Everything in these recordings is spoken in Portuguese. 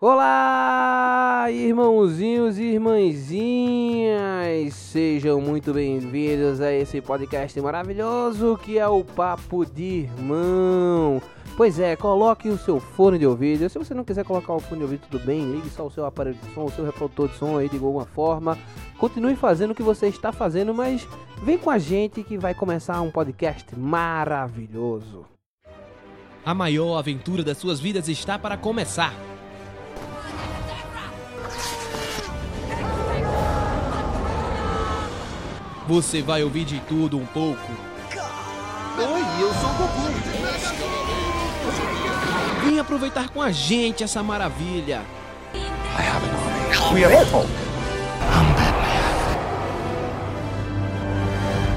Olá, irmãozinhos e irmãzinhas! Sejam muito bem-vindos a esse podcast maravilhoso que é o Papo de Irmão. Pois é, coloque o seu fone de ouvido. Se você não quiser colocar o fone de ouvido, tudo bem, ligue só o seu aparelho de som, o seu reprodutor de som aí de alguma forma. Continue fazendo o que você está fazendo, mas vem com a gente que vai começar um podcast maravilhoso. A maior aventura das suas vidas está para começar. Você vai ouvir de tudo um pouco. Oi, eu sou o Goku. Vem aproveitar com a gente essa maravilha. We are it.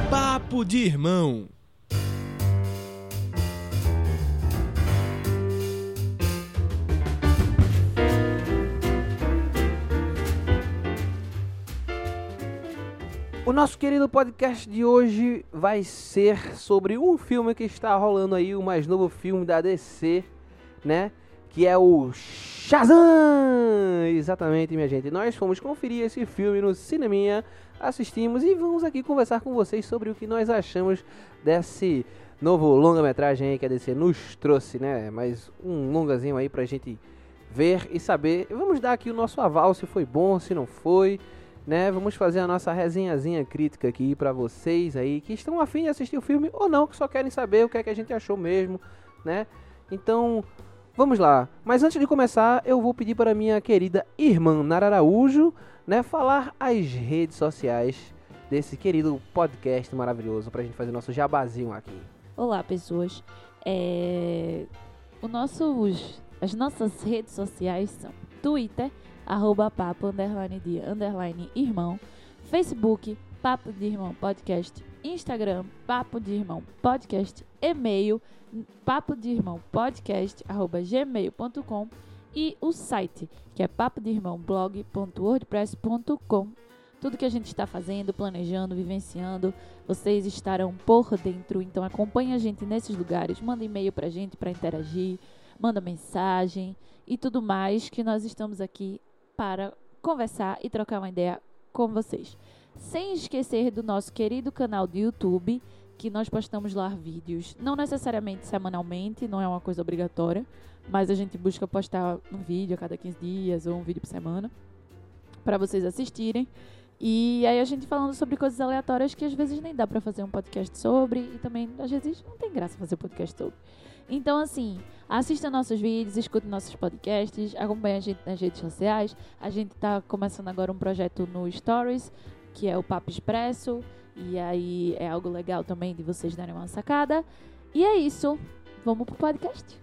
Papo de irmão. O nosso querido podcast de hoje vai ser sobre um filme que está rolando aí, o mais novo filme da DC, né? Que é o Shazam! Exatamente, minha gente. Nós fomos conferir esse filme no cineminha, assistimos e vamos aqui conversar com vocês sobre o que nós achamos desse novo longa-metragem aí que a DC nos trouxe, né? Mais um longazinho aí pra gente ver e saber. Vamos dar aqui o nosso aval se foi bom, se não foi né? Vamos fazer a nossa resenhazinha crítica aqui para vocês aí que estão afim de assistir o filme ou não, que só querem saber o que é que a gente achou mesmo, né? Então, vamos lá. Mas antes de começar, eu vou pedir para minha querida irmã Nara Araújo, né, falar as redes sociais desse querido podcast maravilhoso pra gente fazer nosso jabazinho aqui. Olá, pessoas. É... O nossos... As nossas redes sociais são Twitter, arroba papo, underline dia, underline irmão, Facebook, papo de irmão podcast, Instagram, papo de irmão podcast, e-mail, papo de irmão podcast, arroba gmail.com e o site, que é papo de irmão blog.wordpress.com. Tudo que a gente está fazendo, planejando, vivenciando, vocês estarão por dentro. Então acompanhe a gente nesses lugares, manda e-mail pra gente para interagir, manda mensagem e tudo mais que nós estamos aqui para conversar e trocar uma ideia com vocês. Sem esquecer do nosso querido canal do YouTube, que nós postamos lá vídeos, não necessariamente semanalmente, não é uma coisa obrigatória, mas a gente busca postar um vídeo a cada 15 dias ou um vídeo por semana para vocês assistirem. E aí a gente falando sobre coisas aleatórias que às vezes nem dá para fazer um podcast sobre e também às vezes não tem graça fazer podcast sobre. Então, assim, assista nossos vídeos, escute nossos podcasts, acompanhe a gente nas redes sociais. A gente tá começando agora um projeto no Stories, que é o Papo Expresso. E aí é algo legal também de vocês darem uma sacada. E é isso. Vamos pro podcast.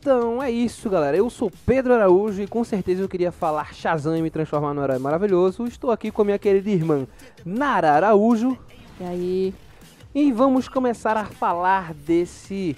Então é isso, galera. Eu sou Pedro Araújo e com certeza eu queria falar Shazam e me transformar num herói maravilhoso. Estou aqui com a minha querida irmã Nara Araújo E aí, e vamos começar a falar desse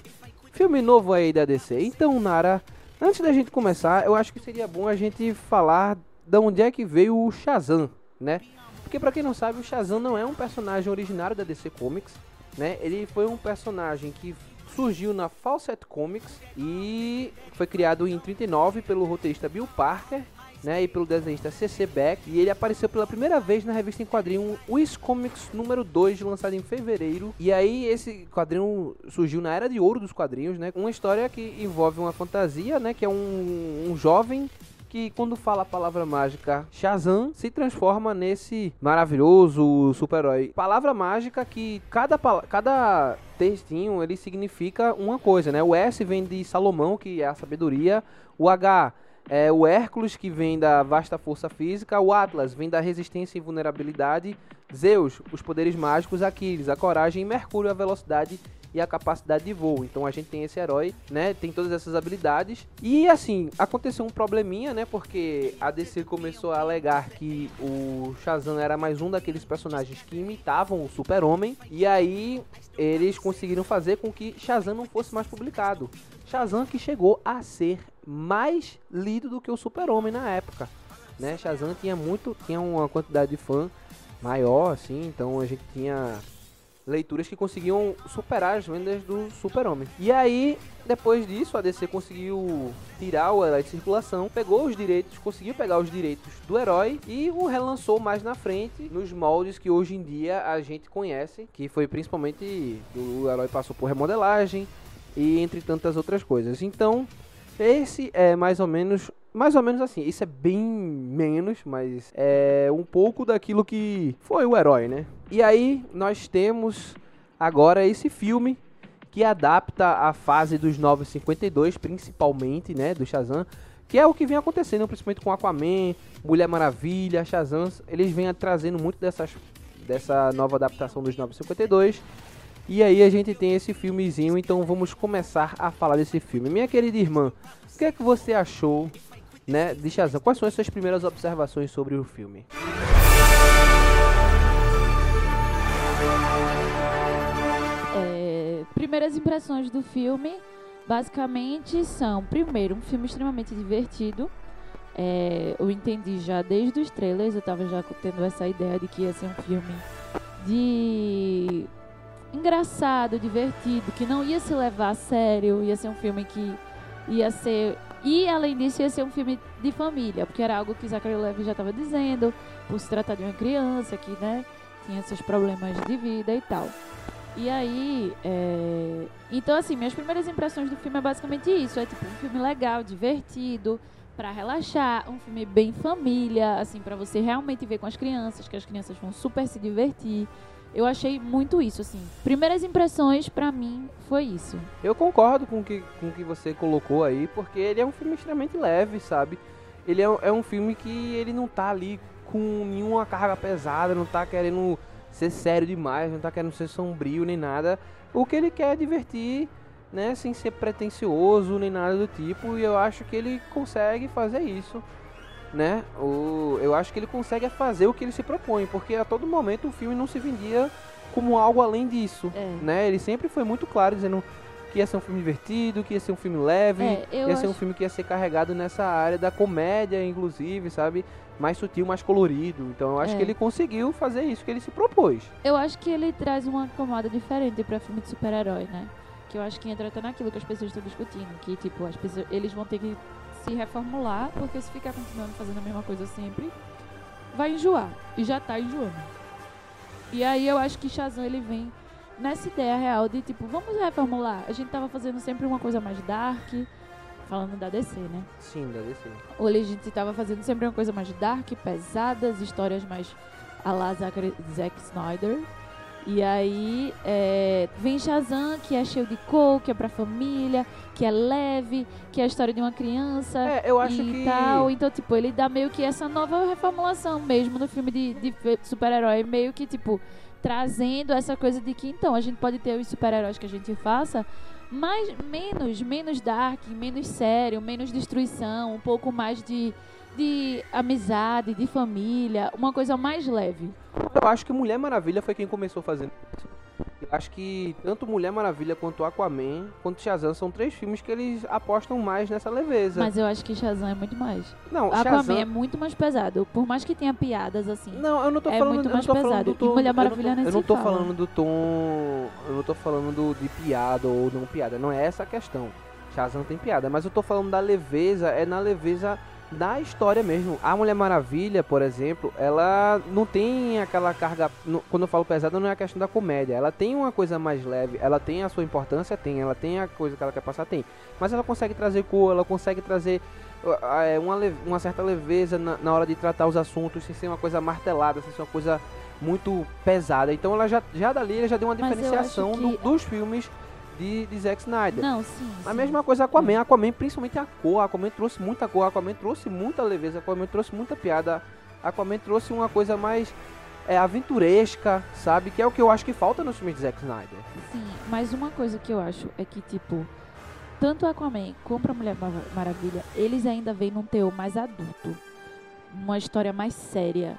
filme novo aí da DC. Então, Nara, antes da gente começar, eu acho que seria bom a gente falar de onde é que veio o Shazam, né? Porque pra quem não sabe, o Shazam não é um personagem originário da DC Comics, né? Ele foi um personagem que surgiu na Fawcett Comics e foi criado em 39 pelo roteirista Bill Parker, né, e pelo desenhista CC Beck, e ele apareceu pela primeira vez na revista em quadrinho Wiz Comics número 2, lançado em fevereiro. E aí esse quadrinho surgiu na era de ouro dos quadrinhos, né, uma história que envolve uma fantasia, né, que é um, um jovem que quando fala a palavra mágica Shazam se transforma nesse maravilhoso super-herói. Palavra mágica que cada, cada textinho ele significa uma coisa, né? O S vem de Salomão, que é a sabedoria. O H é o Hércules, que vem da vasta força física. O Atlas vem da resistência e vulnerabilidade. Zeus, os poderes mágicos. Aquiles, a coragem. E Mercúrio, a velocidade e a capacidade de voo. Então a gente tem esse herói, né? Tem todas essas habilidades. E assim, aconteceu um probleminha, né? Porque a DC começou a alegar que o Shazam era mais um daqueles personagens que imitavam o Super-Homem. E aí eles conseguiram fazer com que Shazam não fosse mais publicado. Shazam que chegou a ser mais lido do que o Super-Homem na época. Né? Shazam tinha muito, tinha uma quantidade de fã maior, assim, então a gente tinha leituras que conseguiam superar as vendas do Super-Homem. E aí, depois disso, a DC conseguiu tirar o herói de circulação, pegou os direitos, conseguiu pegar os direitos do herói e o relançou mais na frente nos moldes que hoje em dia a gente conhece, que foi principalmente o herói passou por remodelagem e entre tantas outras coisas. Então, esse é mais ou menos mais ou menos assim. Isso é bem menos, mas é um pouco daquilo que foi o herói, né? E aí nós temos agora esse filme que adapta a fase dos 952, principalmente, né, do Shazam, que é o que vem acontecendo, principalmente com Aquaman, Mulher Maravilha, Shazam, eles vêm trazendo muito dessas dessa nova adaptação dos 952. E aí a gente tem esse filmezinho, então vamos começar a falar desse filme. Minha querida irmã, o que é que você achou né, de Shazam. Quais são as suas primeiras observações sobre o filme? É, primeiras impressões do filme, basicamente, são, primeiro, um filme extremamente divertido. É, eu entendi já desde os trailers, eu estava já tendo essa ideia de que ia ser um filme de engraçado, divertido, que não ia se levar a sério, ia ser um filme que ia ser e, além disso, ia ser um filme de família, porque era algo que Zachary Levi já estava dizendo, por se tratar de uma criança que, né, tinha seus problemas de vida e tal. E aí, é... então assim, minhas primeiras impressões do filme é basicamente isso, é tipo um filme legal, divertido, para relaxar, um filme bem família, assim, para você realmente ver com as crianças, que as crianças vão super se divertir. Eu achei muito isso, assim. Primeiras impressões, para mim, foi isso. Eu concordo com que, o com que você colocou aí, porque ele é um filme extremamente leve, sabe? Ele é, é um filme que ele não tá ali com nenhuma carga pesada, não tá querendo ser sério demais, não tá querendo ser sombrio nem nada. O que ele quer é divertir, né, sem ser pretencioso nem nada do tipo, e eu acho que ele consegue fazer isso né? O, eu acho que ele consegue fazer o que ele se propõe, porque a todo momento o filme não se vendia como algo além disso, é. né? Ele sempre foi muito claro dizendo que ia ser um filme divertido, que ia ser um filme leve, é, ia ser um filme que ia ser carregado nessa área da comédia, inclusive, sabe? Mais sutil, mais colorido. Então eu acho é. que ele conseguiu fazer isso que ele se propôs. Eu acho que ele traz uma camada diferente para filme de super-herói, né? Que eu acho que entra até naquilo que as pessoas estão discutindo, que tipo, as pessoas, eles vão ter que se reformular, porque se ficar continuando fazendo a mesma coisa sempre, vai enjoar. E já tá enjoando. E aí eu acho que Shazam ele vem nessa ideia real de tipo, vamos reformular. A gente tava fazendo sempre uma coisa mais dark, falando da DC, né? Sim, da DC. Hoje a gente tava fazendo sempre uma coisa mais dark, pesadas, histórias mais a la Zack Snyder. E aí é, vem Shazam, que é cheio de cor, que é pra família, que é leve, que é a história de uma criança é, eu acho e que... tal. Então, tipo, ele dá meio que essa nova reformulação mesmo no filme de, de super-herói, meio que, tipo, trazendo essa coisa de que, então, a gente pode ter os super-heróis que a gente faça, mas menos, menos dark, menos sério, menos destruição, um pouco mais de de amizade, de família, uma coisa mais leve. Eu acho que Mulher Maravilha foi quem começou fazendo isso. Eu acho que tanto Mulher Maravilha quanto Aquaman, quanto Shazam são três filmes que eles apostam mais nessa leveza. Mas eu acho que Shazam é muito mais. Não, Aquaman Shazam... é muito mais pesado, por mais que tenha piadas assim. Não, eu não tô é falando muito eu mais não tô pesado. tom, e Mulher Maravilha eu não tô, eu não tô fala. falando do tom, eu não tô falando do, de piada ou não piada, não é essa a questão. Shazam tem piada, mas eu tô falando da leveza, é na leveza da história mesmo. A Mulher Maravilha, por exemplo, ela não tem aquela carga. Quando eu falo pesada, não é a questão da comédia. Ela tem uma coisa mais leve, ela tem a sua importância, tem. Ela tem a coisa que ela quer passar, tem. Mas ela consegue trazer cor, ela consegue trazer é, uma, uma certa leveza na, na, hora de tratar os assuntos, sem ser uma coisa martelada, sem ser uma coisa muito pesada. Então ela já, já dali já deu uma diferenciação que... do, dos filmes de, de Zack Snyder. Não, sim. A mesma coisa Aquaman. Aquaman, principalmente a cor. Aquaman trouxe muita cor. Aquaman trouxe muita leveza. Aquaman trouxe muita piada. Aquaman trouxe uma coisa mais. é, aventuresca, sabe? Que é o que eu acho que falta nos filmes de Zack Snyder. Sim, mas uma coisa que eu acho é que, tipo, tanto Aquaman como a Mulher Mar- Maravilha, eles ainda vêm num teor mais adulto. Uma história mais séria.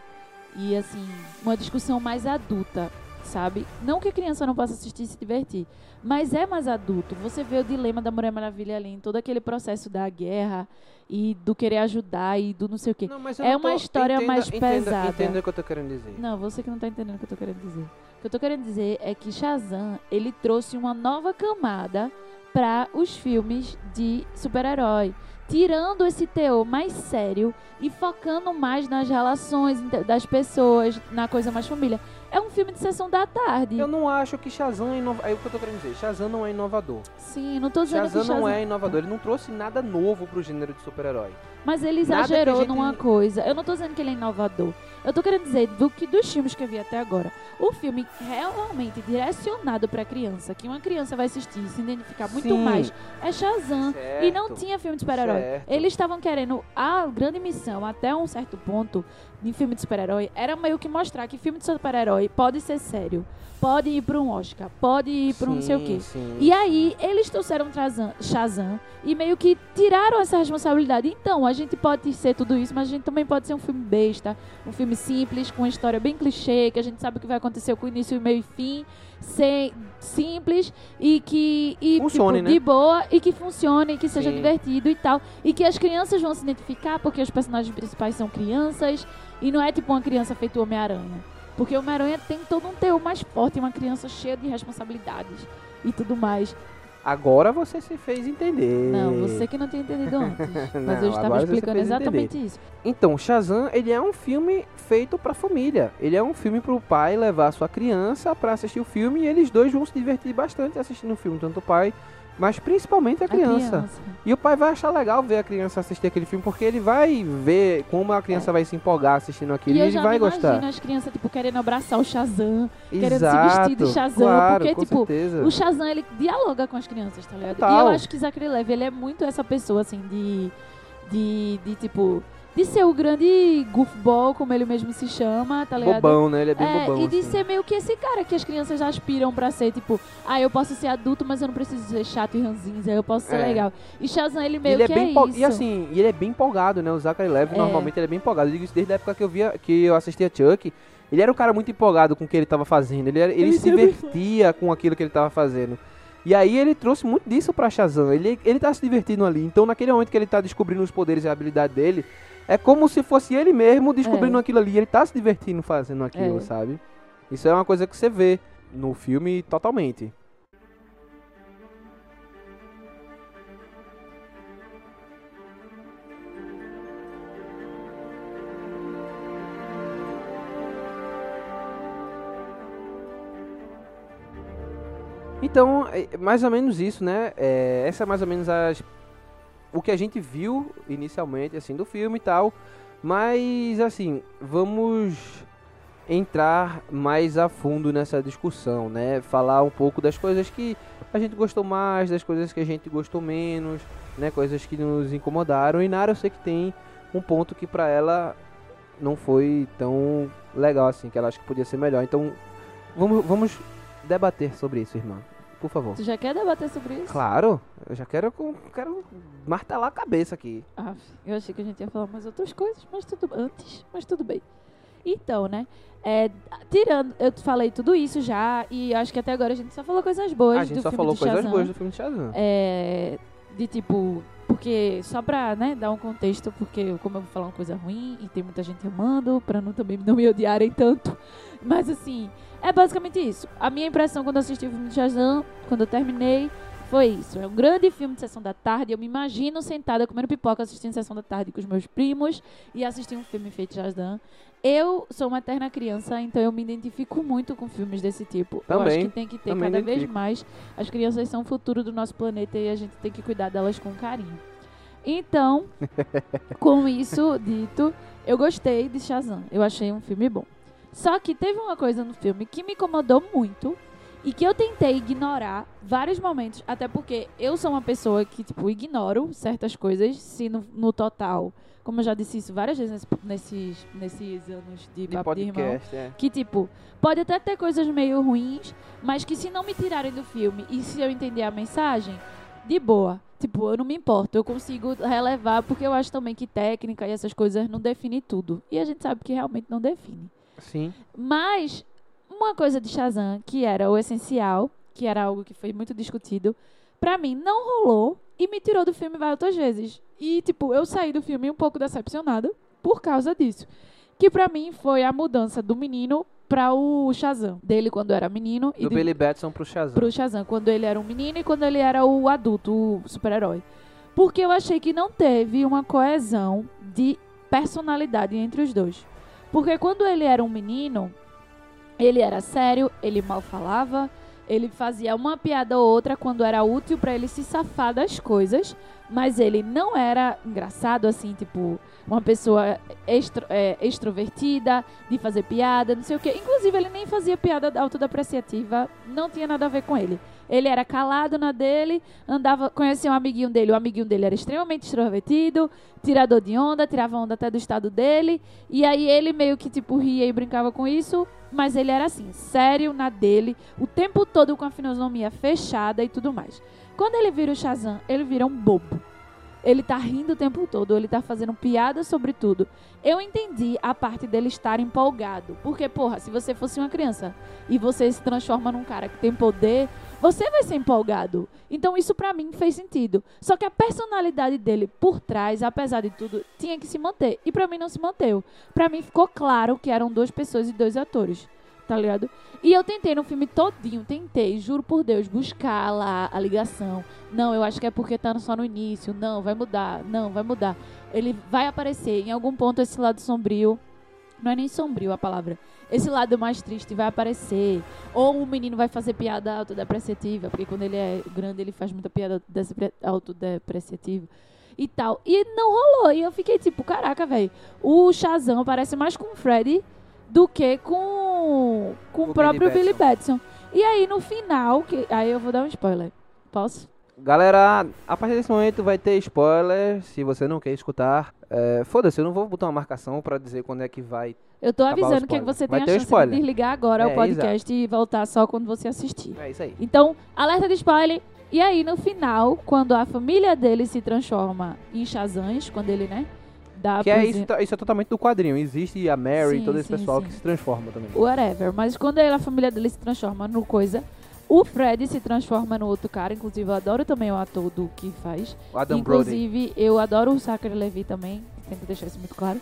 E, assim, uma discussão mais adulta, sabe? Não que a criança não possa assistir e se divertir, mas é mais adulto. Você vê o dilema da Mulher Maravilha ali, em todo aquele processo da guerra e do querer ajudar e do não sei o quê. Não, É uma história mais entenda, pesada. Entenda o que eu tô querendo dizer. Não, você que não tá entendendo o que eu tô querendo dizer. O que eu tô querendo dizer é que Shazam, ele trouxe uma nova camada para os filmes de super-herói. Tirando esse teor mais sério e focando mais nas relações das pessoas, na coisa mais família. É um filme de sessão da tarde. Eu não acho que Shazam é inovador. É o que eu tô querendo dizer. Shazam não é inovador. Sim, não tô dizendo Shazam que não Shazam... é inovador. Ele não trouxe nada novo pro gênero de super-herói. Mas ele exagerou gente- numa coisa. Eu não tô dizendo que ele é inovador. Eu tô querendo dizer do que dos filmes que eu vi até agora. O filme realmente direcionado pra criança, que uma criança vai assistir e se identificar muito Sim. mais, é Shazam. E não Certo. tinha filme de super-herói. Certo. Eles estavam querendo. A grande missão, até um certo ponto, em filme de super-herói, era meio que mostrar que filme de super-herói pode ser sério. Pode ir pra um Oscar. Pode ir pra um não sei o quê. sim. E aí, eles trouxeram Trazan- Shazam e meio que tiraram essa responsabilidade. Então, a gente pode ser tudo isso, mas a gente também pode ser um filme besta, um filme simples, com uma história bem clichê, que a gente sabe o que vai acontecer com início, meio e fim, sem, simples e que e, Funcione, tipo, né? de boa e que funcione, que seja Sim. divertido e tal. E que as crianças vão se identificar porque os personagens principais são crianças e não é tipo uma criança feito Homem-Aranha. Porque o Homem-Aranha tem todo um teor mais forte, uma criança cheia de responsabilidades e tudo mais. Agora você se fez entender. Não, você que não tinha entendido antes. Mas Não, eu estava explicando exatamente isso. Então, Shazam, ele é um filme feito pra família. Ele é um filme pro pai levar a sua criança pra assistir o filme e eles dois vão se divertir bastante assistindo o filme, tanto o pai, mas principalmente a criança. E o pai vai achar legal ver a criança assistir aquele filme porque ele vai ver como a criança vai se empolgar assistindo aquilo É. E e, ele vai gostar. as crianças, tipo, querendo abraçar o Shazam. querendo se Exato, vestir de Shazam, claro, porque, com tipo, certeza. O Shazam, ele dialoga com as crianças, tá ligado? E Total. eu acho que Zachary Levi, ele é muito essa pessoa, assim, de... De, de tipo... De ser o grande goofball, como ele mesmo se chama, tá ligado? Bobão, né? Ele é bem É, bobão. e de assim. ser meio que esse cara que as crianças aspiram pra ser, tipo, ah, eu posso ser adulto, mas eu não preciso ser chato e ranzinza, eu posso ser É. legal. E Shazam, ele meio ele é que bem é isso. E assim, e ele é bem empolgado, né? O Zachary Levi, É. normalmente, ele é bem empolgado. Eu digo isso desde a época que eu via, que eu assistia Chuck. Ele era um cara muito empolgado com o que ele tava fazendo. Ele, era- ele Ele se divertia com aquilo que ele tava fazendo. E aí ele trouxe muito disso pra Shazam. Ele, ele tá se divertindo ali. Então, naquele momento que ele tá descobrindo os poderes e a habilidade dele, é como se fosse ele mesmo descobrindo É. aquilo ali. Ele tá se divertindo fazendo aquilo, É. sabe? Isso é uma coisa que você vê no filme totalmente. Então, é mais ou menos isso, né? É, essa é mais ou menos as, o que a gente viu inicialmente, assim, do filme e tal. Mas, assim, vamos entrar mais a fundo nessa discussão, né? Falar um pouco das coisas que a gente gostou mais, das coisas que a gente gostou menos, né? Coisas que nos incomodaram. E Nara, eu sei que tem um ponto que pra ela não foi tão legal assim, que ela acha que podia ser melhor. Então, vamos, vamos debater sobre isso, irmã. Por favor. Tu já quer debater sobre isso? Claro, eu já quero, quero martelar a cabeça aqui. Ah, eu achei que a gente ia falar mais outras coisas, mas tudo antes, mas tudo bem. Então, né? é, tirando, eu falei tudo isso já e acho que até agora a gente só falou coisas boas a gente do só filme falou coisas Shazam. boas do filme de Shazam. É, de tipo, porque só pra, né, dar um contexto, porque como eu vou falar uma coisa ruim e tem muita gente amando, pra não também não me odiarem tanto. Mas assim, é basicamente isso. A minha impressão quando assisti o filme de Shazam, quando eu terminei, foi isso. É um grande filme de sessão da tarde. Eu me imagino sentada comendo pipoca assistindo sessão da tarde com os meus primos e assistindo um filme feito de Shazam. Eu sou uma eterna criança, então eu me identifico muito com filmes desse tipo. eu acho Também, que tem que ter também cada vez identifico. mais. As crianças são o futuro do nosso planeta e a gente tem que cuidar delas com carinho. Então, com isso dito, eu gostei de Shazam. Eu achei um filme bom. Só que teve uma coisa no filme que me incomodou muito E que eu tentei ignorar vários momentos, até porque eu sou uma pessoa que, tipo, ignoro certas coisas, se no, no total, como eu já disse isso várias vezes nesse- nesses, nesses anos de, De papo de irmão, é. que, tipo, pode até ter coisas meio ruins, mas que se não me tirarem do filme e se eu entender a mensagem, de boa. Tipo, eu não me importo, eu consigo relevar, porque eu acho também que técnica e essas coisas não definem tudo. E a gente sabe que realmente não define. Sim. Mas uma coisa de Shazam, que era o essencial, que era algo que foi muito discutido, pra mim não rolou e me tirou do filme várias vezes. E, tipo, eu saí do filme um pouco decepcionada por causa disso. Que pra mim foi a mudança do menino pra o Shazam. Dele quando era menino e Do de- Billy Batson pro Shazam. pro Shazam, quando ele era um menino e quando ele era o adulto, o super-herói. Porque eu achei que não teve uma coesão de personalidade entre os dois. Porque quando ele era um menino, ele era sério, ele mal falava, ele fazia uma piada ou outra quando era útil pra ele se safar das coisas, mas ele não era engraçado assim, tipo, uma pessoa extro, é, extrovertida, de fazer piada, não sei o quê. Inclusive, ele nem fazia piada autodepreciativa, não tinha nada a ver com ele. Ele era calado na dele, andava, conhecia um amiguinho dele, o amiguinho dele era extremamente extrovertido, tirador de onda, tirava onda até do estado dele, e aí ele meio que tipo ria e brincava com isso, mas ele era assim, sério na dele, o tempo todo com a fisionomia fechada e tudo mais. Quando ele vira o Shazam, ele vira um bobo. Ele tá rindo o tempo todo, ele tá fazendo piada sobre tudo. Eu entendi a parte dele estar empolgado. Porque, porra, se você fosse uma criança e você se transforma num cara que tem poder, você vai ser empolgado. Então isso pra mim fez sentido. Só que a personalidade dele por trás, apesar de tudo, tinha que se manter. E pra mim não se manteve. Pra mim ficou claro que eram duas pessoas e dois atores. Tá ligado? E eu tentei no filme todinho, tentei, juro por Deus, buscar lá a ligação. Não, eu acho que é porque tá só no início. Não, vai mudar. Não, vai mudar. Ele vai aparecer em algum ponto esse lado sombrio. Não é nem sombrio a palavra. Esse lado mais triste vai aparecer. Ou o menino vai fazer piada autodepreciativa, porque quando ele é grande ele faz muita piada autodepre- autodepreciativa e tal. E não rolou. E eu fiquei tipo, caraca, velho. O Shazam parece mais com o Freddy do que com, com O o próprio Billy Billy Batson. E aí no final, que aí eu vou dar um spoiler. Posso? Galera, a partir desse momento vai ter spoiler. Se você não quer escutar, é, foda-se, eu não vou botar uma marcação pra dizer quando é que vai. Eu tô avisando que spoiler. você Vai tem a ter o chance de spoiler. desligar agora É, o podcast e voltar só quando você assistir. É isso aí. Então, alerta de spoiler. E aí, no final, quando a família dele se transforma em Shazams, quando ele, né, Que é isso, isso é totalmente do quadrinho. Existe a Mary e Sim, todo esse sim, pessoal sim. que se transforma também. whatever. Mas quando ele- a família dele se transforma no coisa, o Fred se transforma no outro cara. Inclusive, eu adoro também o ator do que faz. O Adam Brody. Inclusive, eu adoro o Zachary Levi também. Tem que deixar isso muito claro.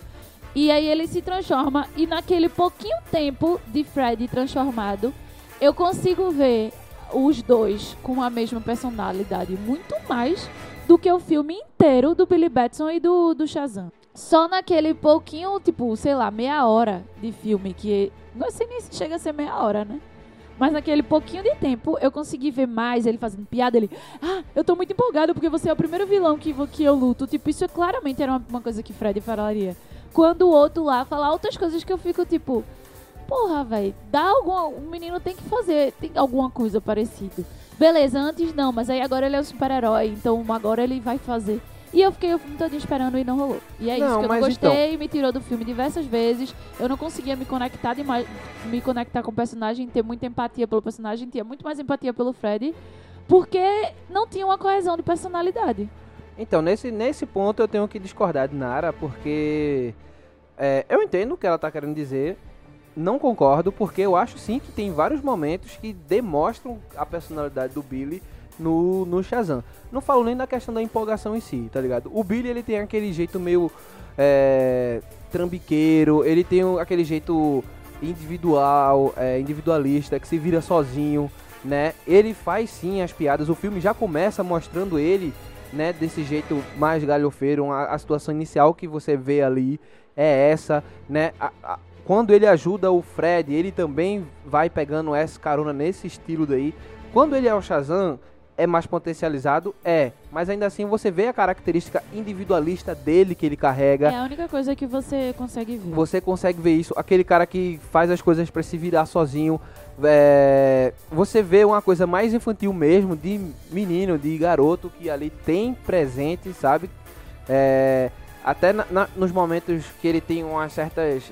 E aí ele se transforma. E naquele pouquinho tempo de Fred transformado, eu consigo ver os dois com a mesma personalidade. Muito mais do que o filme inteiro do Billy Batson e do, do Shazam. Só naquele pouquinho, tipo, sei lá, meia hora de filme, que não sei nem se chega a ser meia hora, né? Mas naquele pouquinho de tempo, eu consegui ver mais ele fazendo piada. Ele, ah, eu tô muito empolgado porque você é o primeiro vilão que, que eu luto. Tipo, isso claramente era uma, uma coisa que Fred falaria. Quando o outro lá fala outras coisas que eu fico tipo, porra, velho, dá alguma. O menino tem que fazer, tem alguma coisa parecida. Beleza, antes não, mas aí agora ele é um super-herói, então agora ele vai fazer. E eu fiquei o filme todo esperando e não rolou. E é isso Não, que eu não mas então- gostei, me tirou do filme diversas vezes. Eu não conseguia me conectar demais, me conectar com o personagem, ter muita empatia pelo personagem, tinha muito mais empatia pelo Fred, porque não tinha uma coesão de personalidade. Então, nesse, nesse ponto eu tenho que discordar de Nara, porque é, eu entendo o que ela tá querendo dizer. Não concordo, porque eu acho sim que tem vários momentos que demonstram a personalidade do Billy no, no Shazam. Não falo nem da questão da empolgação em si, tá ligado? O Billy ele tem aquele jeito meio é, trambiqueiro, ele tem aquele jeito individual, é, individualista, que se vira sozinho, né? Ele faz sim as piadas, o filme já começa mostrando ele né, desse jeito mais galhofeiro, a, a situação inicial que você vê ali é essa, né? A- a- quando ele ajuda o Fred, ele também vai pegando essa carona nesse estilo daí. Quando ele é o Shazam, é mais potencializado? É, mas ainda assim você vê a característica individualista dele que ele carrega. É a única coisa que você consegue ver. Você consegue ver isso, aquele cara que faz as coisas pra se virar sozinho. é, você vê uma coisa mais infantil mesmo, de menino, de garoto que ali tem presente, sabe? É, até na- na- nos momentos que ele tem umas certas,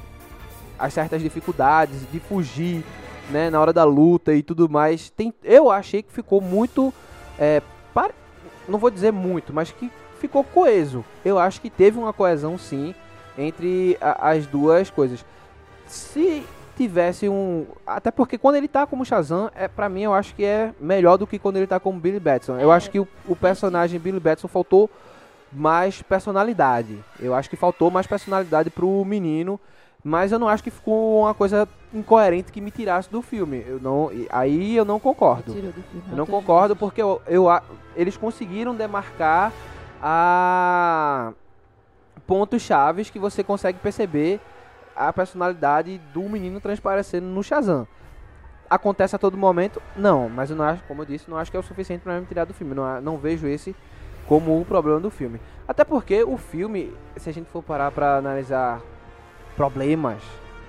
as certas dificuldades de fugir, né, na hora da luta e tudo mais. Tem, eu achei que ficou muito, é, pare- não vou dizer muito, mas que ficou coeso. Eu acho que teve uma coesão sim entre a- as duas coisas. Se tivesse um, até porque quando ele tá como Shazam, é para mim eu acho que é melhor do que quando ele tá como Billy Batson. Eu É. acho que o, o personagem Billy Batson faltou mais personalidade. Eu acho que faltou mais personalidade pro menino, mas eu não acho que ficou uma coisa incoerente que me tirasse do filme. Eu não, aí eu não concordo. Filme, Eu não concordo porque eu, eu eles conseguiram demarcar a pontos chaves que você consegue perceber a personalidade do menino transparecendo no Shazam. Acontece a todo momento? Não, mas eu não acho, como eu disse, não acho que é o suficiente para me tirar do filme. Não, não vejo esse como o problema do filme. Até porque o filme, se a gente for parar para analisar problemas,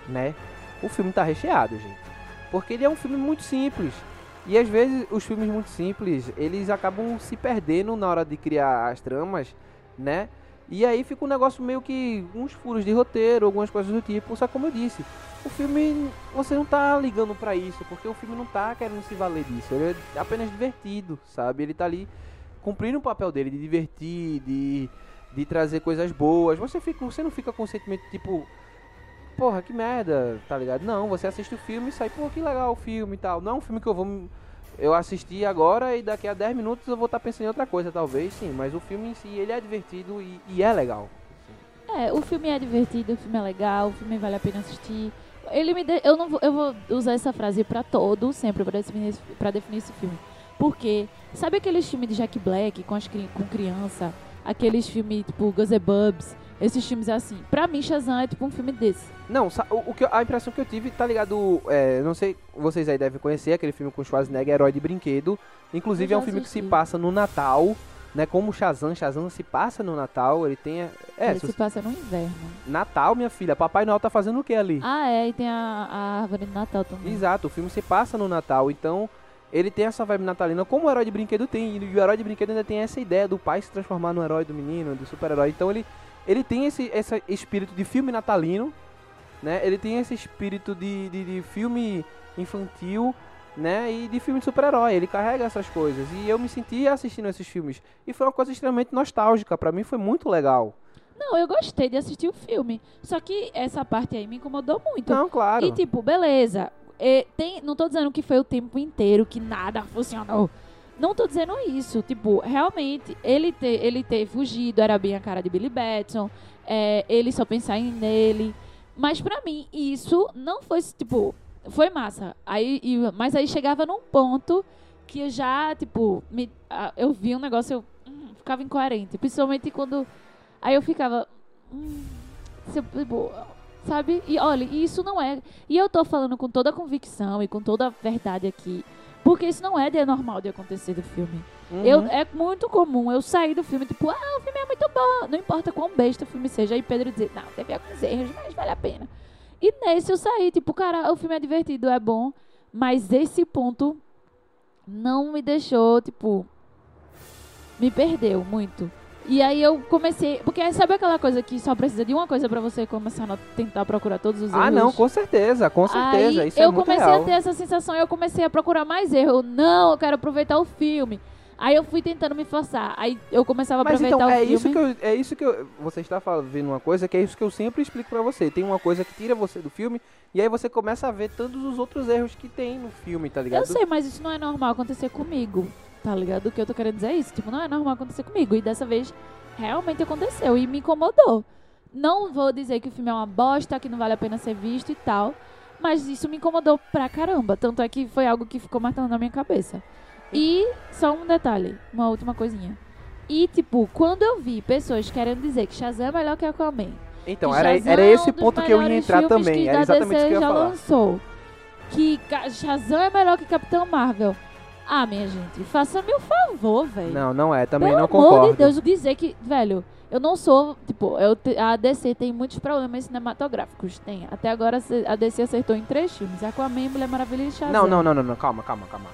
né? O filme tá recheado, gente. Porque ele é um filme muito simples. E às vezes os filmes muito simples, eles acabam se perdendo na hora de criar as tramas, né? E aí fica um negócio meio que uns furos de roteiro, algumas coisas do tipo. Só como eu disse, o filme você não tá ligando pra isso, porque o filme não tá querendo se valer disso. Ele é apenas divertido, sabe? Ele tá ali cumprindo o papel dele de divertir, de, de trazer coisas boas. Você fica, você não fica com o sentimento tipo, porra, que merda, tá ligado? Não, você assiste o filme e sai, pô, que legal o filme e tal. Não é um filme que eu vou eu assisti agora e daqui a 10 minutos eu vou estar pensando em outra coisa, talvez, sim, mas o filme em si, ele é divertido e, e é legal. É, o filme é divertido, o filme é legal, o filme vale a pena assistir. Ele me de- eu não vou, eu vou usar essa frase pra todo, sempre pra definir, esse- pra definir esse filme. Porque sabe aqueles filmes de Jack Black com as com criança, aqueles filmes tipo Bubs, esses filmes é assim. Pra mim Shazam é tipo um filme desse. Não, o, o que a impressão que eu tive, tá ligado? É, não sei, vocês aí devem conhecer aquele filme com Schwarzenegger, Herói de Brinquedo. Inclusive é um filme que se assisti. passa no Natal, né? Como Shazam, Shazam se passa no Natal, ele tem. a- É, Ele se se passa no inverno. Natal, minha filha, Papai Noel tá fazendo o que ali? Ah, é, e tem a, a árvore de Natal também. Exato, o filme se passa no Natal, então ele tem essa vibe natalina, como o herói de brinquedo tem, e o herói de brinquedo ainda tem essa ideia do pai se transformar no herói do menino, do super-herói. Então ele, ele tem esse, esse espírito de filme natalino, né? Ele tem esse espírito de, de, de filme infantil, né? E de filme de super-herói. Ele carrega essas coisas. E eu me senti assistindo esses filmes. E foi uma coisa extremamente nostálgica. Pra mim foi muito legal. Não, eu gostei de assistir o filme. Só que essa parte aí me incomodou muito. Não, claro. E tipo, beleza. é, tem, não tô dizendo que foi o tempo inteiro que nada funcionou. Não tô dizendo isso. Tipo, realmente, ele ter, ele ter fugido era bem a cara de Billy Batson. é, ele só pensar em nele. Mas pra mim, isso não foi, tipo, foi massa. Aí, e- mas aí chegava num ponto que eu já, tipo, me, eu vi um negócio, eu hum, ficava incoerente. Principalmente quando. Aí eu ficava. Hum, tipo, sabe? E olha, isso não é. E eu tô falando com toda convicção e com toda a verdade aqui. Porque isso não é de normal de acontecer do filme. Uhum. Eu, é muito comum eu sair do filme, tipo, ah, o filme é muito bom. Não importa quão besta o filme seja. Aí Pedro dizer, não, teve alguns erros, mas vale a pena. E nesse eu saí, tipo, cara, o filme é divertido, é bom. Mas esse ponto não me deixou, tipo. Me perdeu muito. E aí eu comecei. Porque sabe aquela coisa que só precisa de uma coisa pra você começar a tentar procurar todos os erros? Ah, não, com certeza, com certeza. Aí Isso é eu muito comecei real. a ter essa sensação e eu comecei a procurar mais erro. Eu, não, eu quero aproveitar o filme. Aí eu fui tentando me forçar. Aí eu começava a Mas aproveitar então, o é filme. isso que eu, é isso que eu, você está vendo uma coisa que é isso que eu sempre explico pra você. Tem uma coisa que tira você do filme e aí você começa a ver todos os outros erros que tem no filme, tá ligado? Eu sei, mas isso não é normal acontecer comigo. Tá ligado? O que eu tô querendo dizer é isso. Tipo, não é normal acontecer comigo. E dessa vez realmente aconteceu e me incomodou. Não vou dizer que o filme é uma bosta, que não vale a pena ser visto e tal. Mas isso me incomodou pra caramba. Tanto é que foi algo que ficou martelando na minha cabeça. E só um detalhe, uma última coisinha. E, tipo, quando eu vi pessoas querendo dizer que Shazam é melhor que Aquaman. Então, que era, Shazam era é um esse ponto que eu ia entrar também. que Era exatamente isso DC que eu ia já falar. lançou. Que Shazam é melhor que Capitão Marvel. Ah, minha gente, faça-me o favor, velho. Não, não é, também Pelo não amor concordo. de Deus, dizer que, velho, Eu não sou, tipo, eu a DC tem muitos problemas cinematográficos. Tem. Até agora a DC acertou em três filmes: Aquaman, Mulher Maravilha e Shazam. Não, não, não, não, não, calma, calma, calma.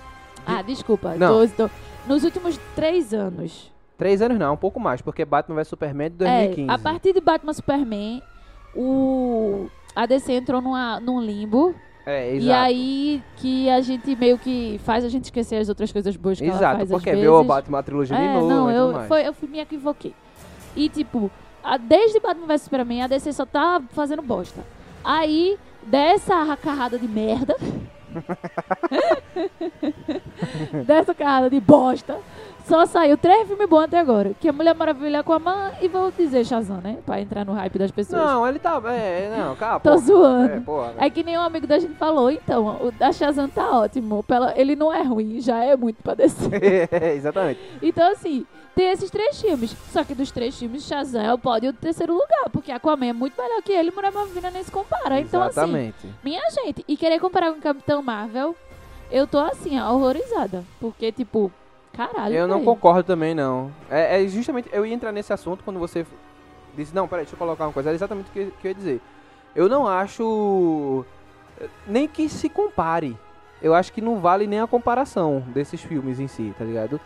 Ah, desculpa. Não. Tô- tô- nos últimos três anos. Três anos não, um pouco mais, porque Batman vs Superman de É, 2015. a partir de Batman Superman, o a DC entrou numa, num limbo. É, E exato. aí que a gente meio que faz a gente esquecer as outras coisas boas que ela Exato, faz porque às viu o vezes. Batman a trilogia de É, novo não, e eu, foi, eu fui- me equivoquei. E tipo, a- desde Batman vs Superman, a DC só tá fazendo bosta. Aí, dessa carrada de merda. dessa carrada de bosta. Só saiu três filmes bons até agora. Que é Mulher Maravilha com a Man e vou dizer Shazam, né? Pra entrar no hype das pessoas. Não, ele tá. É, não, calma. Tô porra. zoando. É, porra. É que nem um amigo da gente falou, então, o da Shazam tá ótimo. Pela, ele não é ruim, já é muito pra descer. Exatamente. Então, assim, tem esses três filmes. Só que dos três filmes, Shazam é o pódio do terceiro lugar. Porque Aquaman é muito melhor que ele e Mulher Maravilha nem se compara. Então, assim, Exatamente. minha gente, e querer comparar com Capitão Marvel, eu tô assim, horrorizada. Porque, tipo, caralho. eu não concordo também, não. É, é justamente. Eu ia entrar nesse assunto quando você disse. Não, peraí, deixa eu colocar uma coisa. Era exatamente o que, que eu ia dizer. Eu não acho. eh, Nem que se compare. Eu acho que não vale nem a comparação desses filmes em si, tá ligado?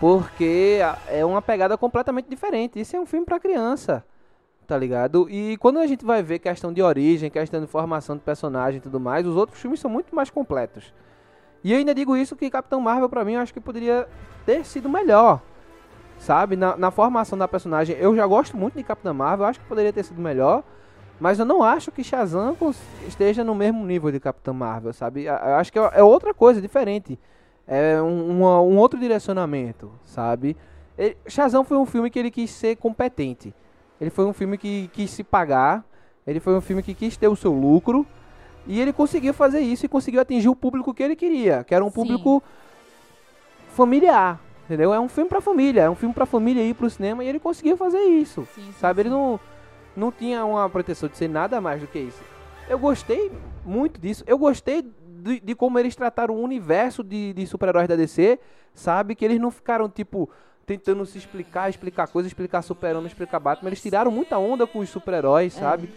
Porque é uma pegada completamente diferente. Isso é um filme pra criança, tá ligado? E quando a gente vai ver questão de origem, questão de formação de personagem e tudo mais, os outros filmes são muito mais completos. E eu ainda digo isso que Capitão Marvel, pra mim, eu acho que poderia ter sido melhor. Sabe? Na, na formação da personagem. Eu já gosto muito de Capitão Marvel, acho que poderia ter sido melhor. Mas eu não acho que Shazam esteja no mesmo nível de Capitão Marvel, sabe? Eu acho que é é outra coisa, diferente. É um, um outro direcionamento, sabe? Ele, Shazam foi um filme que ele quis ser competente. Ele foi um filme que quis se pagar. Ele foi um filme que quis ter o seu lucro. E ele conseguiu fazer isso e conseguiu atingir o público que ele queria, que era um Sim. público familiar, entendeu? É um filme pra família, é um filme pra família ir pro cinema e ele conseguiu fazer isso. Sim, Sabe, ele não, não tinha uma pretensão de ser nada mais do que isso. Eu gostei muito disso. Eu gostei de, de como eles trataram o universo de, de super-heróis da DC, sabe? Que eles não ficaram, tipo, tentando se explicar, explicar coisas, explicar super-homem, explicar Batman. Eles tiraram muita onda com os super-heróis, É. sabe?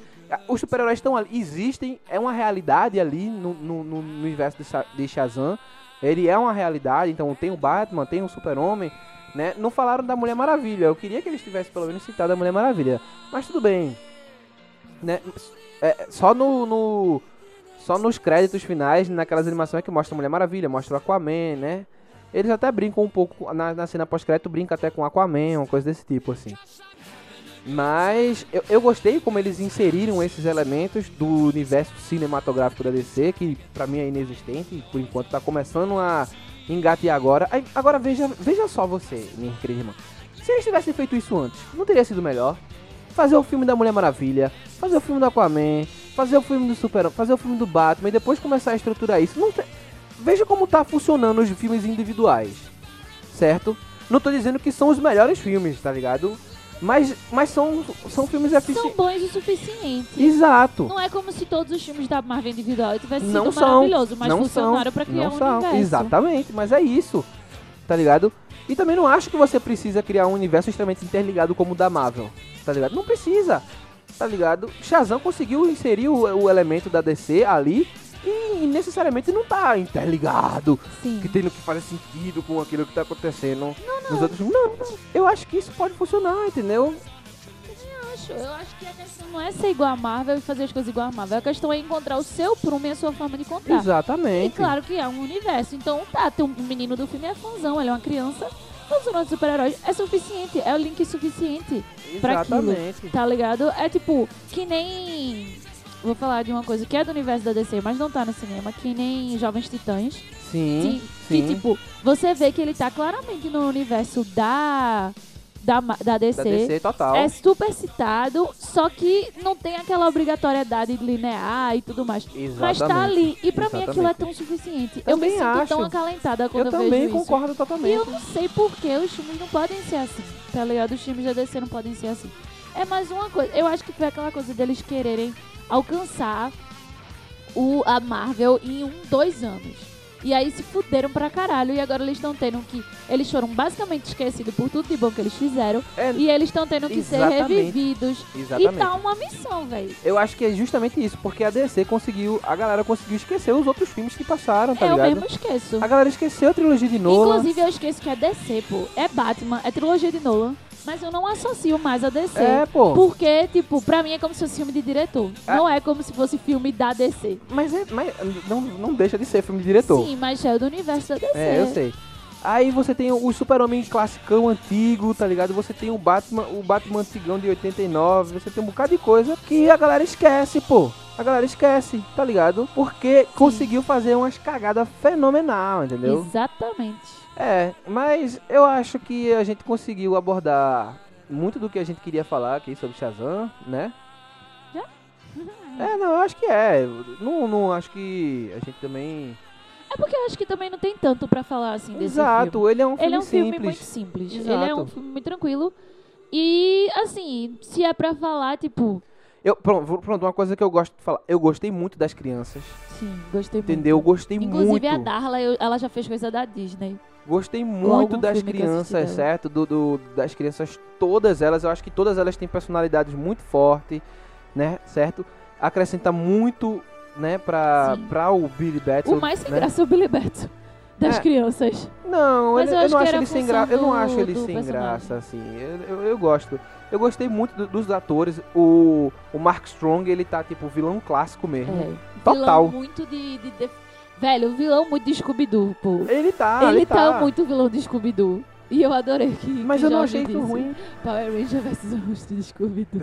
Os super-heróis estão ali, existem, é uma realidade ali no, no, no- universo de, de Shazam. Ele é uma realidade, então tem o Batman, tem o Super-Homem, né? Não falaram da Mulher Maravilha. Eu queria que eles tivessem pelo menos citado a Mulher Maravilha. Mas tudo bem. Né? É, só no, no- Só nos créditos finais, naquelas animações que mostra a Mulher Maravilha, mostra o Aquaman, né? Eles até brincam um pouco na, na cena pós-crédito, brinca até com Aquaman, uma coisa desse tipo, assim. Mas eu, eu gostei como eles inseriram esses elementos do universo cinematográfico da DC, que pra mim é inexistente, e por enquanto tá começando a engatear agora. Agora veja, veja só você, minha querida irmã. Se eles tivessem feito isso antes, não teria sido melhor? Fazer o filme da Mulher Maravilha, fazer o filme do Aquaman, fazer o filme do Super, fazer o filme do Batman e depois começar a estruturar isso. Não Veja como tá funcionando os filmes individuais, certo? Não tô dizendo que são os melhores filmes, tá ligado? Mas, mas são, são filmes São eficientes. bons o suficiente. Exato. Não é como se todos os filmes da Marvel individual tivessem sido são. maravilhosos, mas não funcionaram são, pra criar não um são. universo. Exatamente, mas é isso. Tá ligado? E também não acho que você precisa criar um universo extremamente interligado como o da Marvel. Tá ligado? Não precisa. Tá ligado? Shazam conseguiu inserir o, o elemento da DC ali e necessariamente não tá interligado. Sim. Que tendo que fazer sentido com aquilo que tá acontecendo nos outros filmes. Não, não. Eu acho que isso pode funcionar, entendeu? acho. Eu acho que a questão não é ser igual a Marvel e fazer as coisas igual a Marvel. A questão é encontrar o seu prumo e a sua forma de contar. Exatamente. E claro que é um universo. Então, tá, tem um menino do filme é fãzão, ele é uma criança. Todos os nossos super-heróis é suficiente, é o link suficiente, pra aquilo. Tá ligado? É tipo, que nem. Vou falar de uma coisa que é do universo da DC, mas não tá no cinema, que nem Jovens Titãs. Sim, que, sim. que, tipo, você vê que ele tá claramente no universo da. Da, da DC. da DC total. É super citado, só que não tem aquela obrigatoriedade de linear e tudo mais. Mas tá Exatamente. ali. E pra mim aquilo é Exatamente. tão suficiente. eu Também me sinto acho. tão acalentada quando Eu eu, também vejo isso. concordo E totalmente. eu não sei por que os filmes não podem ser assim. Tá ligado? Os filmes da DC não podem ser assim. É mais uma coisa. Eu acho que foi aquela coisa deles quererem alcançar o, a Marvel em um, dois anos. E aí se fuderam pra caralho. E agora eles estão tendo que. Eles foram basicamente esquecidos por tudo de bom que eles fizeram. É, E eles estão tendo que ser revividos. exatamente. E tá uma missão, velho. Eu acho que é justamente isso, porque a DC conseguiu, a galera conseguiu esquecer os outros filmes que passaram, tá eu ligado? mesmo esqueço. A galera esqueceu a trilogia de Nolan. Inclusive, eu esqueço que é DC, pô. É Batman, é trilogia de Nolan. Mas eu não associo mais a DC. É, pô. Porque, tipo, pra mim é como se fosse filme de diretor. É. Não é como se fosse filme da DC. Mas, é, mas não, não deixa de ser filme de diretor. Sim, mas é do universo da DC. É, eu sei. Aí você tem o Super-Homem classicão antigo, tá ligado? Você tem o Batman, o Batman antigão de 89, você tem um bocado de coisa que a galera esquece, pô. A galera esquece, tá ligado? Porque conseguiu fazer umas cagadas fenomenal, entendeu? Exatamente. É, mas eu acho que a gente conseguiu abordar muito do que a gente queria falar aqui sobre Shazam, né? Já? É, não, eu acho que é. Não, não acho que a gente também. É porque eu acho que também não tem tanto pra falar assim desse Exato, filme. ele é um filme Ele é um filme simples. muito simples. Exato. Ele é um filme muito tranquilo. E, assim, se é pra falar, tipo... Eu, pronto, pronto, uma coisa que eu gosto de falar. Eu gostei muito das crianças. Sim, gostei Entendeu? Eu muito. gostei Inclusive, muito. a Darla, eu- ela já fez coisa da Disney. Gostei muito das eu crianças, certo? Do, do- das crianças, todas elas. Eu acho que todas elas têm personalidades muito fortes, né? Certo? Acrescenta muito, né, pra, Sim. pra o Billy Batson. O mais sem né? graça é o Billy Batson. Das É. crianças. Não, eu eu, acho não acho ele sem graça. Eu não acho ele sem personagem. graça, assim. Eu, eu, eu gosto. Eu gostei muito do- dos atores. O, o Mark Strong, ele tá tipo vilão clássico mesmo. É. Total. Vilão muito de... de, de- Velho, vilão muito de Scooby-Doo, pô. Ele tá, ele ele, tá. muito vilão de Scooby-Doo. E eu adorei que Mas que eu não achei isso disse. ruim. Power Ranger vs. o monstro de Scooby-Doo.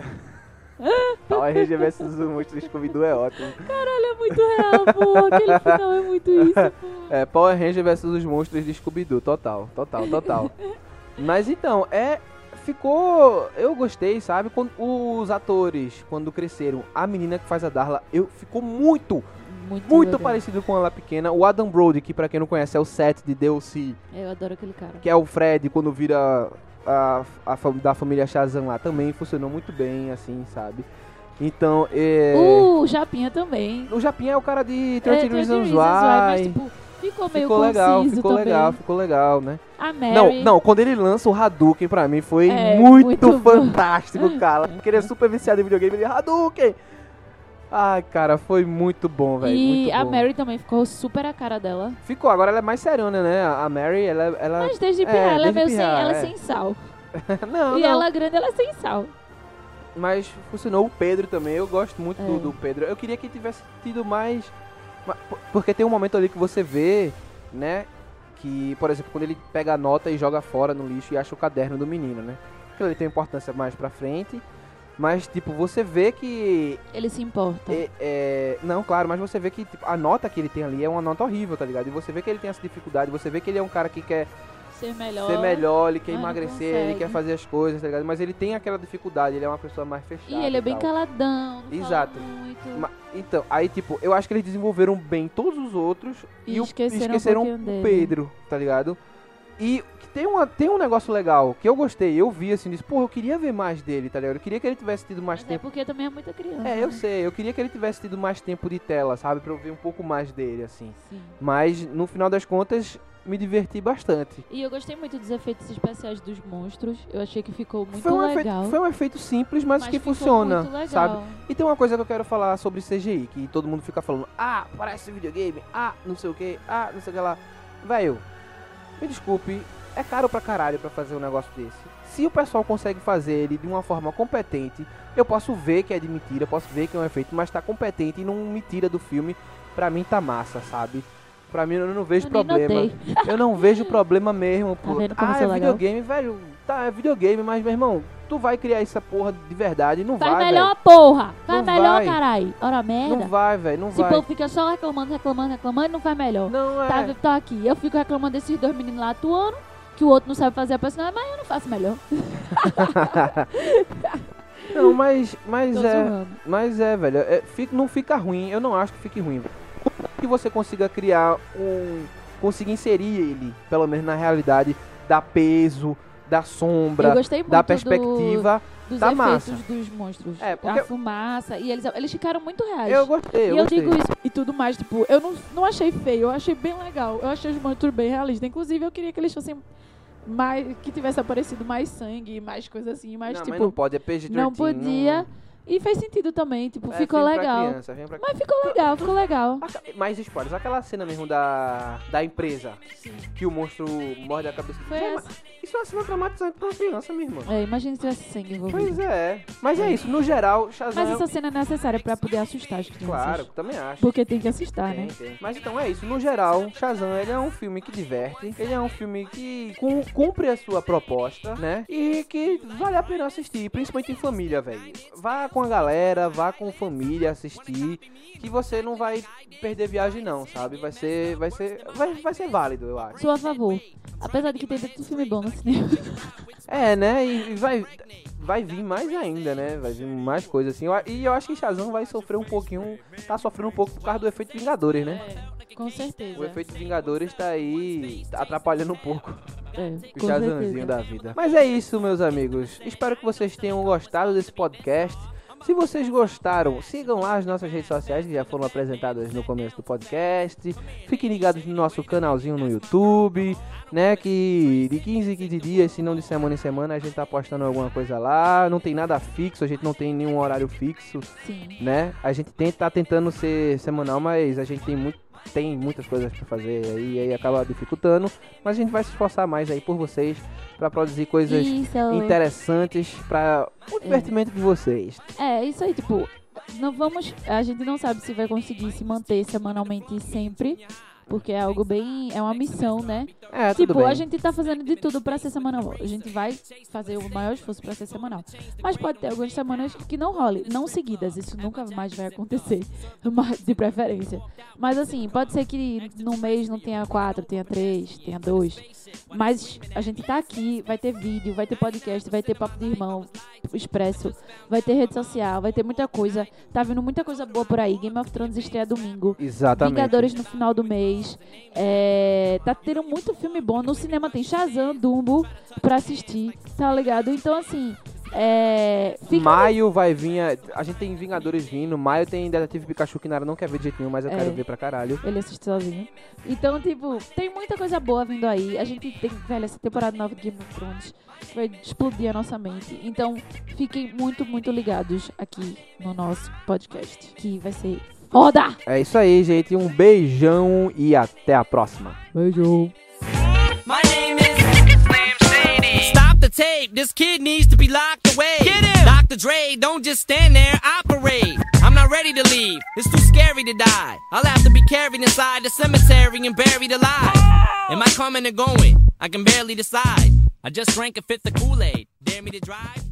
Power Ranger vs o monstro do Scooby-Doo é ótimo. Caralho, muito real, pô. Aquele final é muito isso, pô. É, Power Ranger vs os monstros de Scooby-Doo. Total, total, total. Mas então, é... Ficou... Eu gostei, sabe? Quando os atores, quando cresceram, a menina que faz a Darla, eu ficou muito, Muito, muito parecido com ela pequena. O Adam Brody, que pra quem não conhece é o Seth de DLC, Eu adoro aquele cara. que é o Fred quando vira a, a fam- da família Shazam lá, também funcionou muito bem, assim, sabe? Então, é... O Japinha também. O Japinha é o cara de É, 30 Thirty Reasons Mas, Why. tipo, ficou meio Ficou legal, ficou também. legal, ficou legal, né? A Mary. Não, não, quando ele lança o Hadouken pra mim foi É, muito, muito fantástico, cara. Porque ele é super viciado em videogame, ele Hadouken! Ai, cara, foi muito bom, velho. E a bom. Mary também ficou super a cara dela. Ficou, agora ela é mais seriona, né? A Mary, ela. ela... Mas desde é, pirra, ela é desde sem, pirra, ela é é. sem sal. não, e não. ela grande, ela é sem sal. Mas funcionou o Pedro também. Eu gosto muito do, É. do Pedro. Eu queria que tivesse tido mais. ma- por- Porque tem um momento ali que você vê, né? Que, por exemplo, quando ele pega a nota e joga fora no lixo e acha o caderno do menino, né? Aquilo ali tem importância mais pra frente. Mas, tipo, você vê que. Ele se importa. é- é, não, claro, mas você vê que tipo, a nota que ele tem ali é uma nota horrível, tá ligado? E você vê que ele tem essa dificuldade, você vê que ele é um cara que quer Ser melhor. ser melhor, ele quer mas emagrecer, ele quer fazer as coisas, tá ligado? Mas ele tem aquela dificuldade, ele é uma pessoa mais fechada. E ele é bem tal. caladão. Não Exato. Fala muito. Ma- Então, aí tipo, eu acho que eles desenvolveram bem todos os outros E e, esqueceram um esqueceram pouquinho o dele. Pedro, tá ligado? E que tem, uma, tem um negócio legal que eu gostei, eu vi assim, disse, pô, eu queria ver mais dele, tá ligado? Eu queria que ele tivesse tido mais Mas é tempo. porque também é muita criança. É, eu né? sei, eu queria que ele tivesse tido mais tempo de tela, sabe? Pra eu ver um pouco mais dele, assim. Sim. Mas, no final das contas, me diverti bastante. E eu gostei muito dos efeitos especiais dos monstros. Eu achei que ficou muito foi, um legal. efeito, foi um efeito simples, mas, que ficou funciona, sabe? E tem uma coisa que eu quero falar sobre CGI, que todo mundo fica falando, ah, parece videogame, ah, não sei o que, ah, não sei o que lá. Velho, me desculpe, é caro pra caralho pra fazer um negócio desse. Se o pessoal consegue fazer ele de uma forma competente, eu posso ver que é de mentira, posso ver que é um efeito, mas tá competente e não me tira do filme, pra mim tá massa, sabe? Pra mim eu não vejo Eu problema. Eu não vejo problema mesmo, pô. vendo como ah, é legal? videogame, velho. Tá, é videogame, mas meu irmão, tu vai criar essa porra de verdade, não Faz vai, melhor, porra! Faz Não melhor, vai. carai. Ora, merda. Não vai, velho, não Esse vai. povo fica só reclamando, reclamando, reclamando não faz melhor. Não é. Tá, tá aqui. Eu fico reclamando desses dois meninos lá atuando, que o outro não sabe fazer a personagem, mas eu não faço melhor. Não, mas, mas Tô é, zoando. mas é, velho, é, fica- não fica ruim. Eu não acho que fique ruim. velho. Que você consiga criar um, consiga inserir ele, pelo menos na realidade, dar peso, da sombra, da do- perspectiva. dos Tá efeitos massa. dos monstros. É, porque- A fumaça. E eles, eles ficaram muito reais. Eu gostei, eu e eu gostei. digo isso e tudo mais, tipo, eu não, não achei feio, eu achei bem legal. Eu achei os monstros bem realistas. Inclusive, eu queria que eles fossem mais. que tivesse aparecido mais sangue, mais coisa assim, mas, não, tipo, mas não pode, é PG-13. não podia. E fez sentido também, tipo, É ficou legal. criança, Mas ficou legal, ficou legal. Mais spoilers, aquela cena mesmo da, da empresa que o monstro morde a cabeça do Foi Gente, essa. Isso é uma cena traumatizante pra uma criança, minha irmã. É, imagina se tivesse sangue envolvido. Pois é. Mas é isso, no geral, Shazam. Mas é- essa cena é necessária pra poder assustar as crianças. Claro, também acho. Porque tem que assustar, Tem, né? tem. Mas então é isso. No geral, Shazam ele é um filme que diverte. Ele é um filme que cum- cumpre a sua proposta, né? E que vale a pena assistir, principalmente em família, velho. Vá com a galera, vá com família assistir, que você não vai perder viagem não, sabe? Vai ser, vai ser, vai, vai ser válido, eu acho. Sou a favor. Apesar de que tem tanto filme bom no cinema. É, né? E vai, vai vir mais ainda, né? Vai vir mais coisa assim. E eu acho que Shazam vai sofrer um pouquinho, tá sofrendo um pouco por causa do efeito Vingadores, né? É, com certeza. O efeito Vingadores tá aí atrapalhando um pouco É, o Shazamzinho certeza. da vida. Mas é isso, meus amigos. Espero que vocês tenham gostado desse podcast. Se vocês gostaram, sigam lá as nossas redes sociais que já foram apresentadas no começo do podcast. Fiquem ligados no nosso canalzinho no YouTube, né? Que de 15 em 15 dias, se não de semana em semana, a gente tá postando alguma coisa lá. Não tem nada fixo, a gente não tem nenhum horário fixo Sim. né? A gente tenta, tá tentando ser semanal, mas a gente tem muito tem muitas coisas pra fazer aí, e aí acaba dificultando, mas a gente vai se esforçar mais aí por vocês pra produzir coisas Isso. interessantes para o divertimento de vocês. É, isso aí, tipo, não vamos. A gente não sabe se vai conseguir se manter semanalmente sempre. Porque é algo bem. É uma missão, né? É, tudo tipo, a gente tá fazendo de tudo pra ser semanal. A gente vai fazer o maior esforço pra ser semanal. Mas pode ter algumas semanas que não role. Não seguidas. Isso nunca mais vai acontecer. De preferência. Mas assim, pode ser que no mês não tenha quatro, tenha três, tenha dois. Mas a gente tá aqui, vai ter vídeo, vai ter podcast, vai ter papo de irmão, expresso, vai ter rede social, vai ter muita coisa. Tá vindo muita coisa boa por aí. Game of Thrones estreia domingo. Exatamente. Vingadores no final do mês. É, tá tendo muito filme bom. No cinema tem Shazam, Dumbo pra assistir, tá ligado? Então, assim, é, fica Maio vai vir. A, a gente tem Vingadores vindo. Maio tem Detetive Pikachu que Nara não quer ver de jeito nenhum, mas eu É. quero ver pra caralho. Ele assiste sozinho. Então, tipo, tem muita coisa boa vindo aí. A gente tem, velho, essa temporada nova de Game of Thrones vai explodir a nossa mente. Então, fiquem muito, muito ligados aqui no nosso podcast, que vai ser foda! É isso aí, gente. Um beijão e até a próxima. Beijo! My name is. Stop the tape. This kid needs to be locked away. Get him. Dr. Dre, don't just stand there, operate. I'm not ready to leave. It's too scary to die. I'll have to be carried inside the cemetery and buried alive. Am I coming or going? I can barely decide. I just drank a fifth of Kool-Aid. Dare me to drive?